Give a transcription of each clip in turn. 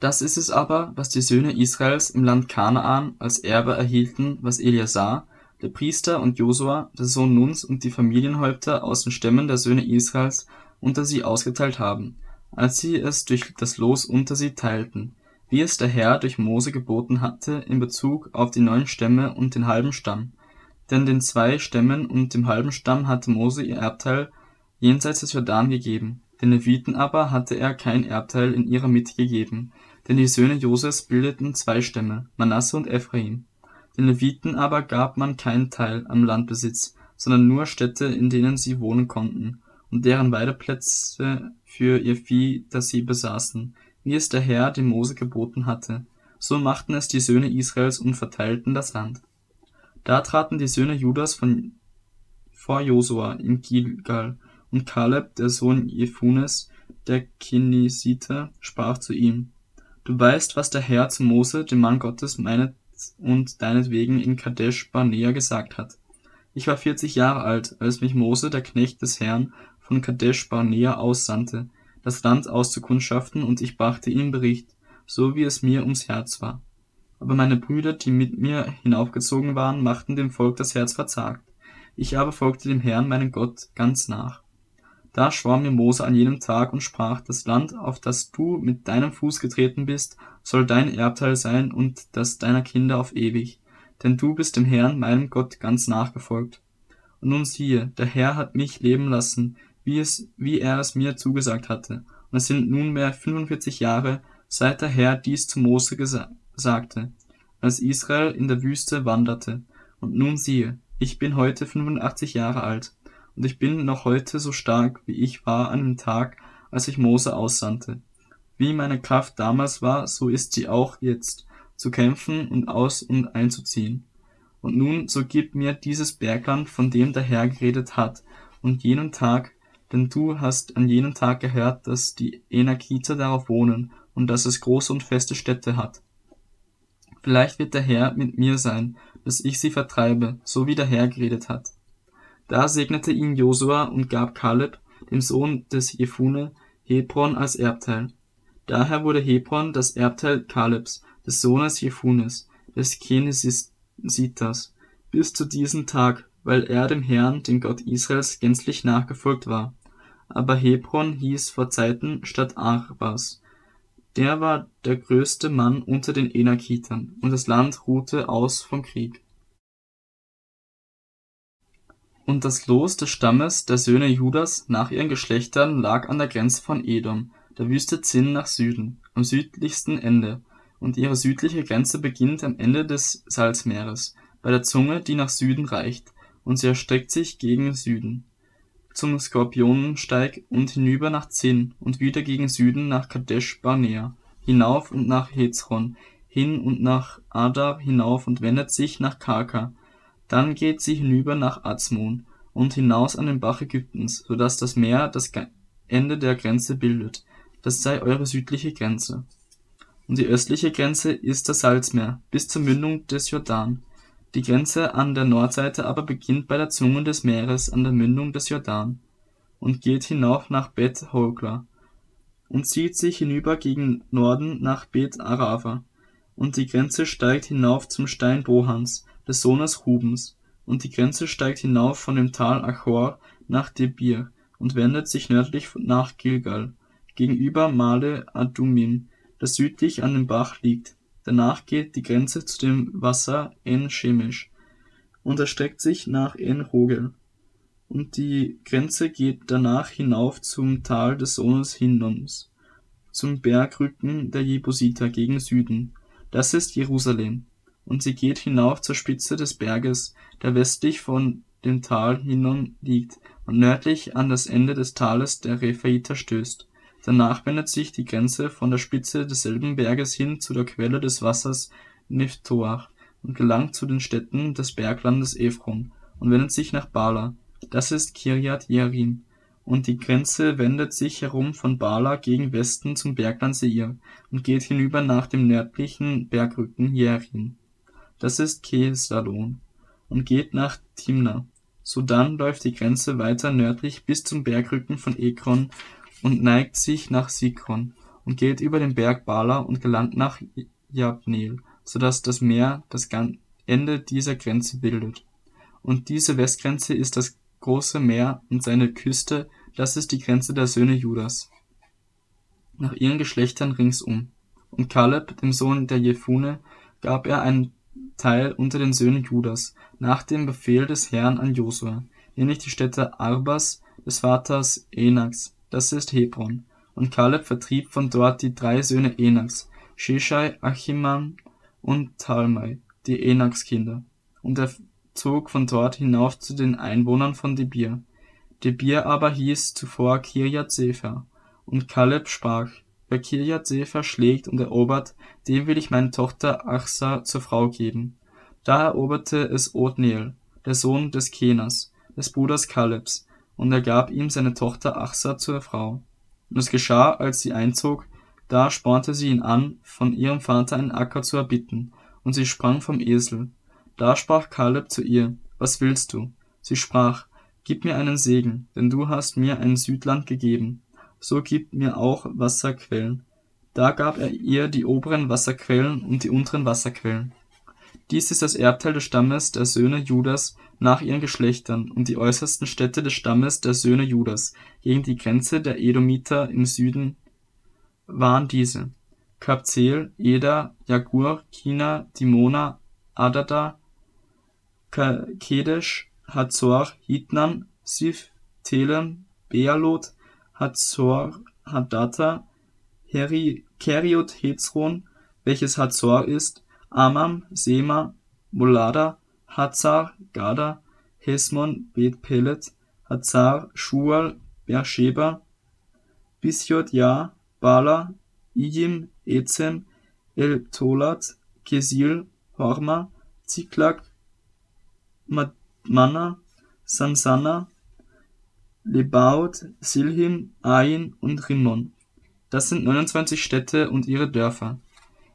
Das ist es aber, was die Söhne Israels im Land Kanaan als Erbe erhielten, was Eleazar, der Priester und Josua, der Sohn Nuns und die Familienhäupter aus den Stämmen der Söhne Israels unter sie ausgeteilt haben, als sie es durch das Los unter sie teilten, wie es der Herr durch Mose geboten hatte in Bezug auf die neun Stämme und den halben Stamm. Denn den zwei Stämmen und dem halben Stamm hatte Mose ihr Erbteil jenseits des Jordan gegeben, den Leviten aber hatte er kein Erbteil in ihrer Mitte gegeben, denn die Söhne Joses bildeten zwei Stämme, Manasse und Ephraim. Den Leviten aber gab man keinen Teil am Landbesitz, sondern nur Städte, in denen sie wohnen konnten, und deren Weideplätze für ihr Vieh, das sie besaßen, wie es der Herr dem Mose geboten hatte. So machten es die Söhne Israels und verteilten das Land. Da traten die Söhne Judas von vor Josua in Gilgal, und Kaleb, der Sohn Jephunes, der Kenisiter, sprach zu ihm, Du weißt, was der Herr zu Mose, dem Mann Gottes, meinet und deinetwegen in Kadesh Barnea gesagt hat. Ich war vierzig Jahre alt, als mich Mose, der Knecht des Herrn, von Kadesh Barnea aussandte, das Land auszukundschaften, und ich brachte ihm Bericht, so wie es mir ums Herz war. Aber meine Brüder, die mit mir hinaufgezogen waren, machten dem Volk das Herz verzagt. Ich aber folgte dem Herrn, meinen Gott, ganz nach. Da schwor mir Mose an jenem Tag und sprach, das Land, auf das du mit deinem Fuß getreten bist, soll dein Erbteil sein und das deiner Kinder auf ewig. Denn du bist dem Herrn, meinem Gott, ganz nachgefolgt. Und nun siehe, der Herr hat mich leben lassen, wie es, wie er es mir zugesagt hatte. Und es sind nunmehr 45 Jahre, seit der Herr dies zu Mose sagte, als Israel in der Wüste wanderte. Und nun siehe, ich bin heute 85 Jahre alt und ich bin noch heute so stark, wie ich war an dem Tag, als ich Mose aussandte. Wie meine Kraft damals war, so ist sie auch jetzt, zu kämpfen und aus und einzuziehen. Und nun, so gib mir dieses Bergland, von dem der Herr geredet hat, und jenen Tag, denn du hast an jenem Tag gehört, dass die Enakiter darauf wohnen und dass es große und feste Städte hat. Vielleicht wird der Herr mit mir sein, dass ich sie vertreibe, so wie der Herr geredet hat. Da segnete ihn Josua und gab Kaleb, dem Sohn des Jefune, Hebron als Erbteil. Daher wurde Hebron das Erbteil Kalebs, des Sohnes Jefunes, des Kenesiters, bis zu diesem Tag, weil er dem Herrn, dem Gott Israels, gänzlich nachgefolgt war. Aber Hebron hieß vor Zeiten Stadt Arbas. Der war der größte Mann unter den Enakitern, und das Land ruhte aus vom Krieg. Und das Los des Stammes der Söhne Judas nach ihren Geschlechtern lag an der Grenze von Edom, der Wüste Zinn nach Süden, am südlichsten Ende, und ihre südliche Grenze beginnt am Ende des Salzmeeres, bei der Zunge, die nach Süden reicht, und sie erstreckt sich gegen Süden. Zum Skorpionensteig und hinüber nach Zinn und wieder gegen Süden nach Kadesh Barnea, hinauf und nach Hezron, hin und nach Adar hinauf und wendet sich nach Karka, dann geht sie hinüber nach Azmon und hinaus an den Bach Ägyptens, so dass das Meer das Ende der Grenze bildet. Das sei eure südliche Grenze. Und die östliche Grenze ist das Salzmeer bis zur Mündung des Jordan. Die Grenze an der Nordseite aber beginnt bei der Zunge des Meeres an der Mündung des Jordan und geht hinauf nach Bet Hogla und zieht sich hinüber gegen Norden nach Bet Arava. Und die Grenze steigt hinauf zum Stein Bohans, des Sohnes Rubens, und die Grenze steigt hinauf von dem Tal Achor nach Debir und wendet sich nördlich nach Gilgal, gegenüber Male Adumim, das südlich an dem Bach liegt. Danach geht die Grenze zu dem Wasser En Shemesh und erstreckt sich nach En Rogel. Und die Grenze geht danach hinauf zum Tal des Sohnes Hinnoms, zum Bergrücken der Jebusiter gegen Süden. Das ist Jerusalem und sie geht hinauf zur Spitze des Berges, der westlich von dem Tal Hinnom liegt und nördlich an das Ende des Tales der Rephaiter stößt. Danach wendet sich die Grenze von der Spitze desselben Berges hin zu der Quelle des Wassers Nephtoach und gelangt zu den Städten des Berglandes Ephron und wendet sich nach Bala, das ist Kirjat Jearim, und die Grenze wendet sich herum von Bala gegen Westen zum Bergland Seir und geht hinüber nach dem nördlichen Bergrücken Jearim das ist Kesalon, und geht nach Timna. Sodann läuft die Grenze weiter nördlich bis zum Bergrücken von Ekron und neigt sich nach Sikron und geht über den Berg Bala und gelangt nach Jabneel, so dass das Meer das Ende dieser Grenze bildet. Und diese Westgrenze ist das große Meer und seine Küste, das ist die Grenze der Söhne Judas. Nach ihren Geschlechtern ringsum. Und Kaleb, dem Sohn der Jefune, gab er einen Teil unter den Söhnen Judas, nach dem Befehl des Herrn an Josua, nämlich die Städte Arbas des Vaters Enaks, das ist Hebron. Und Kaleb vertrieb von dort die drei Söhne Enaks, Sheshai, Achiman und Talmai, die Enaks-Kinder. Und er zog von dort hinauf zu den Einwohnern von Debir. Debir aber hieß zuvor Kirjat Sefer. Und Kaleb sprach, wer Kirjat Sefer schlägt und erobert, dem will ich meine Tochter Achsa zur Frau geben. Da eroberte es Othniel, der Sohn des Kenas, des Bruders Kalebs, und er gab ihm seine Tochter Achsa zur Frau. Und es geschah, als sie einzog, da spornte sie ihn an, von ihrem Vater einen Acker zu erbitten, und sie sprang vom Esel. Da sprach Kaleb zu ihr, Was willst du? Sie sprach, Gib mir einen Segen, denn du hast mir ein Südland gegeben. So gib mir auch Wasserquellen. Da gab er ihr die oberen Wasserquellen und die unteren Wasserquellen. Dies ist das Erbteil des Stammes der Söhne Judas nach ihren Geschlechtern und die äußersten Städte des Stammes der Söhne Judas gegen die Grenze der Edomiter im Süden waren diese: Kabzeel, Eder, Jagur, Kina, Dimona, Adada, Kedesh, Hazor, Hitnan, Sif, Telem, Bealot, Hazor, Hadata, Keriot Hezron, welches Hazor ist, Amam, Sema, Molada, Hazar, Gada, Hesmon, Bet Pelet, Hazar, Shual, Beersheba, Bisjot Ja, Bala, Ijim, Ezem, El-Tolat, Kesil, Horma, Ziklag, Manna, Sansana, Lebaut, Silhim, Ain und Rimmon. Das sind 29 Städte und ihre Dörfer.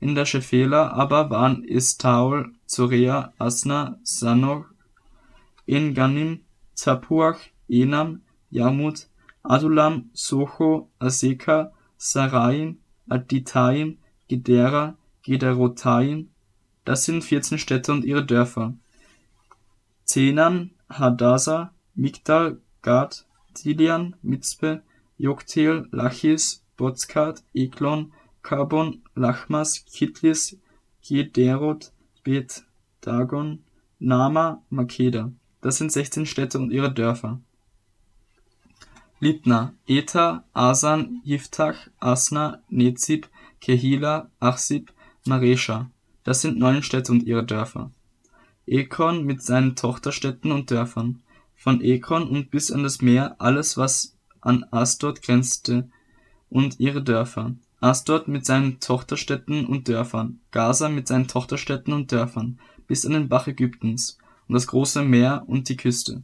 In der Schefela aber waren Estaol, Zorea, Asna, Sanor, En-Ganim, Tapuach, Enam, Jarmut, Adulam, Socho, Aseka, Saraim, Aditaim, Gedera, Gederotaim. Das sind 14 Städte und ihre Dörfer. Zenan, Hadasa, Migdal, Gad, Dilian, Mitzpe, Joktel, Lachis, Bozkat, Eklon, Karbon, Lachmas, Kitlis, Gederot, Bet Dagon, Nama, Makeda. Das sind 16 Städte und ihre Dörfer. Libna, Eta, Asan, Yiftach, Asna, Nezib, Kehila, Achsib, Maresha. Das sind neun Städte und ihre Dörfer. Ekron mit seinen Tochterstädten und Dörfern. Von Ekron und bis an das Meer alles, was an Asdod grenzte und ihre Dörfer. Asdod mit seinen Tochterstädten und Dörfern, Gaza mit seinen Tochterstädten und Dörfern, bis an den Bach Ägyptens und das große Meer und die Küste.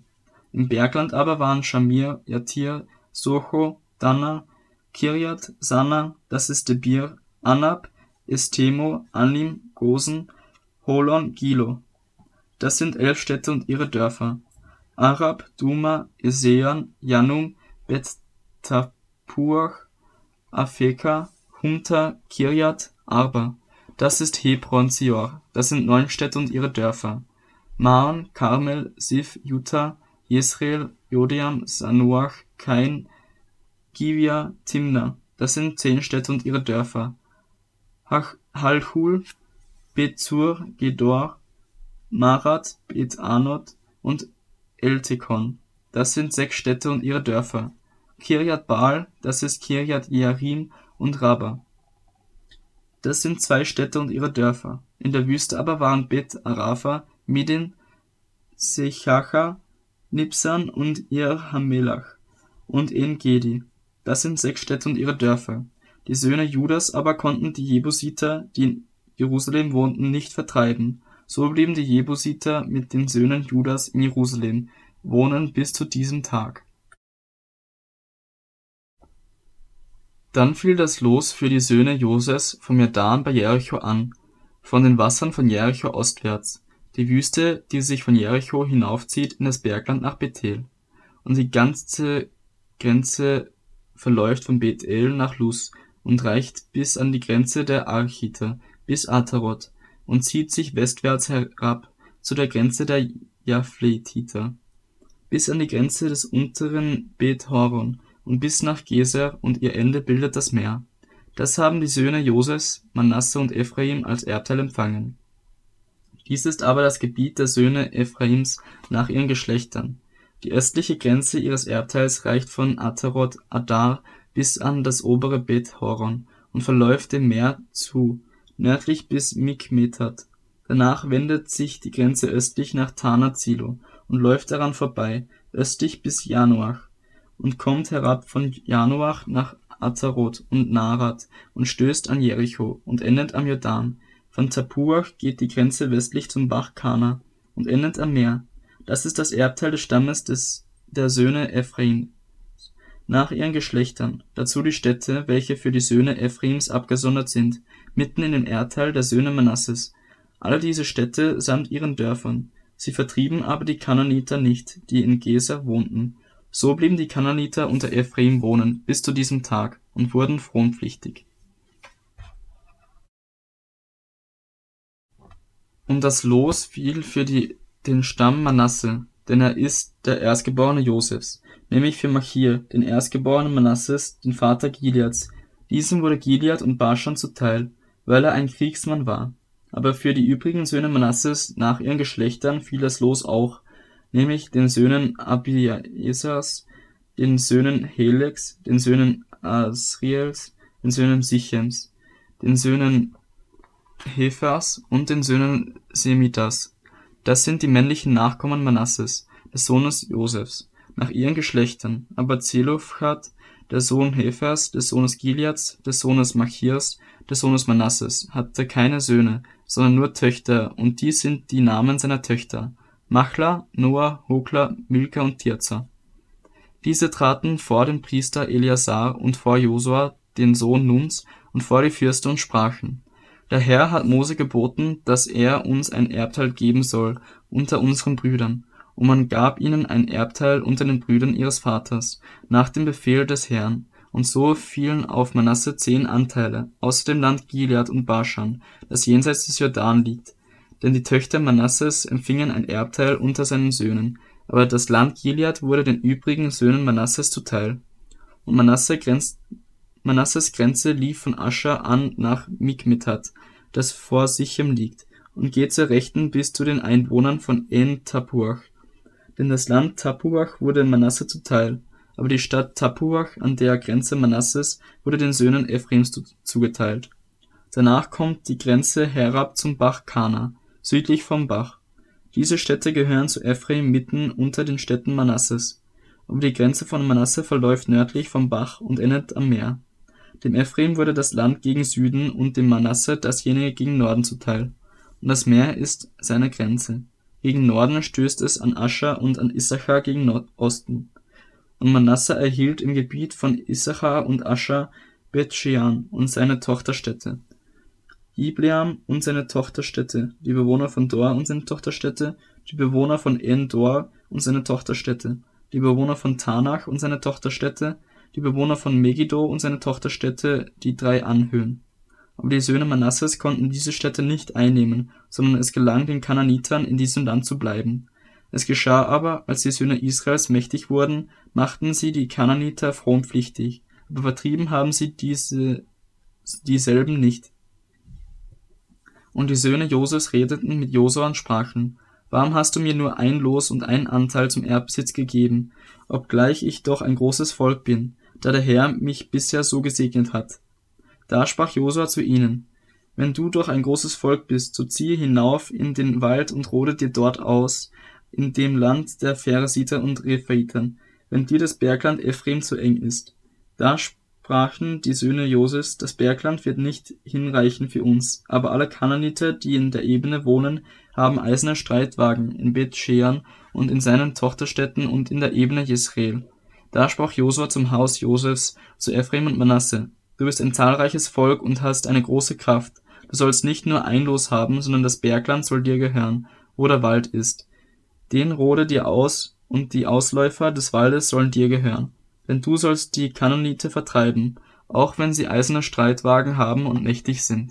Im Bergland aber waren Shamir, Yatir, Socho, Dana, Kirjat, Sana, das ist Debir, Anab, Estemo, Anim, Gosen, Holon, Gilo. Das sind elf Städte und ihre Dörfer. Arab, Duma, Esean, Janum, Bet Tapuach, Afeka, Humta, Kirjat, Arba. Das ist Hebron Sior. Das sind neun Städte und ihre Dörfer. Maon, Karmel, Sif, Juta, Jesreel, Jodeam, Sanuach, Kain, Givia, Timna. Das sind zehn Städte und ihre Dörfer. Halchul, Bet-Zur, Gedor, Marat, Bet-Anot und Eltekon. Das sind sechs Städte und ihre Dörfer. Kirjat Baal, das ist Kirjat Jearim und Rabba. Das sind zwei Städte und ihre Dörfer. In der Wüste aber waren Bet Arafa, Midin, Sechacha, Nipsan und ihr Hamelach und En-Gedi. Das sind sechs Städte und ihre Dörfer. Die Söhne Judas aber konnten die Jebusiter, die in Jerusalem wohnten, nicht vertreiben. So blieben die Jebusiter mit den Söhnen Judas in Jerusalem wohnen bis zu diesem Tag. Dann fiel das Los für die Söhne Joses vom Jordan bei Jericho an, von den Wassern von Jericho ostwärts, die Wüste, die sich von Jericho hinaufzieht in das Bergland nach Bethel. Und die ganze Grenze verläuft von Bethel nach Luz und reicht bis an die Grenze der Architer, bis Ataroth, und zieht sich westwärts herab zu der Grenze der Japhletiter, bis an die Grenze des unteren Bet Horon und bis nach Geser und ihr Ende bildet das Meer. Das haben die Söhne Josefs, Manasse und Ephraim als Erbteil empfangen. Dies ist aber das Gebiet der Söhne Ephraims nach ihren Geschlechtern. Die östliche Grenze ihres Erbteils reicht von Ataroth Adar bis an das obere Bet Horon und verläuft dem Meer zu, nördlich bis Mikmetat. Danach wendet sich die Grenze östlich nach Tanat Silo und läuft daran vorbei, östlich bis Janoach, und kommt herab von Janoach nach Ataroth und Narat und stößt an Jericho und endet am Jordan. Von Tapuach geht die Grenze westlich zum Bach Kana und endet am Meer. Das ist das Erbteil des Stammes des, der Söhne Ephraim nach ihren Geschlechtern, dazu die Städte, welche für die Söhne Ephraims abgesondert sind, mitten in dem Erdteil der Söhne Manasses. Alle diese Städte samt ihren Dörfern. Sie vertrieben aber die Kananiter nicht, die in Geser wohnten. So blieben die Kananiter unter Ephraim wohnen bis zu diesem Tag und wurden fronpflichtig. Und das Los fiel für die, den Stamm Manasse, denn er ist der Erstgeborene Josefs, nämlich für Machir, den Erstgeborenen Manasses, den Vater Gileads. Diesem wurde Gilead und Baschan zuteil, weil er ein Kriegsmann war. Aber für die übrigen Söhne Manasses nach ihren Geschlechtern fiel das Los auch, nämlich den Söhnen Abiesers, den Söhnen Helex, den Söhnen Asriels, den Söhnen Sichems, den Söhnen Hephas und den Söhnen Semitas. Das sind die männlichen Nachkommen Manasses, des Sohnes Josefs nach ihren Geschlechtern, aber Zelofhad, der Sohn Hephers, des Sohnes Gileads, des Sohnes Machirs, des Sohnes Manasses, hatte keine Söhne, sondern nur Töchter, und die sind die Namen seiner Töchter: Machla, Noah, Hokla, Milka und Tirza. Diese traten vor den Priester Eleazar und vor Josua, den Sohn Nuns, und vor die Fürsten und sprachen: Der Herr hat Mose geboten, dass er uns ein Erbteil geben soll unter unseren Brüdern und man gab ihnen ein Erbteil unter den Brüdern ihres Vaters, nach dem Befehl des Herrn, und so fielen auf Manasse zehn Anteile, außer dem Land Gilead und Baschan, das jenseits des Jordan liegt. Denn die Töchter Manasses empfingen ein Erbteil unter seinen Söhnen, aber das Land Gilead wurde den übrigen Söhnen Manasses zuteil. Und Manasse grenzt, Manasses Grenze lief von Ascher an nach Mikmetat, das vor Sichem liegt, und geht zur Rechten bis zu den Einwohnern von En Tapuach denn das Land Tapuach wurde Manasse zuteil, aber die Stadt Tapuach an der Grenze Manasses wurde den Söhnen Ephraims zugeteilt. Danach kommt die Grenze herab zum Bach Kana, südlich vom Bach. Diese Städte gehören zu Ephraim mitten unter den Städten Manasses. Aber die Grenze von Manasse verläuft nördlich vom Bach und endet am Meer. Dem Ephraim wurde das Land gegen Süden und dem Manasse dasjenige gegen Norden zuteil. Und das Meer ist seine Grenze. Gegen Norden stößt es an Ascher und an Issachar gegen Osten. Und Manasse erhielt im Gebiet von Issachar und Ascher Bet-Shean und seine Tochterstädte, Ibleam und seine Tochterstädte, die Bewohner von Dor und seine Tochterstädte, die Bewohner von En-Dor und seine Tochterstädte, die Bewohner von Tanach und seine Tochterstädte, die Bewohner von Megiddo und seine Tochterstädte, die drei Anhöhen aber die Söhne Manasses konnten diese Städte nicht einnehmen, sondern es gelang den Kananitern, in diesem Land zu bleiben. Es geschah aber, als die Söhne Israels mächtig wurden, machten sie die Kananiter fronpflichtig, aber vertrieben haben sie diese, dieselben nicht. Und die Söhne Josefs redeten mit Josua und sprachen, Warum hast du mir nur ein Los und einen Anteil zum Erbbesitz gegeben, obgleich ich doch ein großes Volk bin, da der Herr mich bisher so gesegnet hat? Da sprach Josua zu ihnen, Wenn du doch ein großes Volk bist, so ziehe hinauf in den Wald und rode dir dort aus, in dem Land der Pheresiter und Rephaitern, wenn dir das Bergland Ephraim zu eng ist. Da sprachen die Söhne Josefs, das Bergland wird nicht hinreichen für uns, aber alle Kananiter, die in der Ebene wohnen, haben eiserne Streitwagen in Bet Shean und in seinen Tochterstädten und in der Ebene Jesreel. Da sprach Josua zum Haus Josefs, zu Ephraim und Manasse, Du bist ein zahlreiches Volk und hast eine große Kraft. Du sollst nicht nur ein Los haben, sondern das Bergland soll dir gehören, wo der Wald ist. Den rode dir aus, und die Ausläufer des Waldes sollen dir gehören. Denn du sollst die Kanonite vertreiben, auch wenn sie eiserne Streitwagen haben und mächtig sind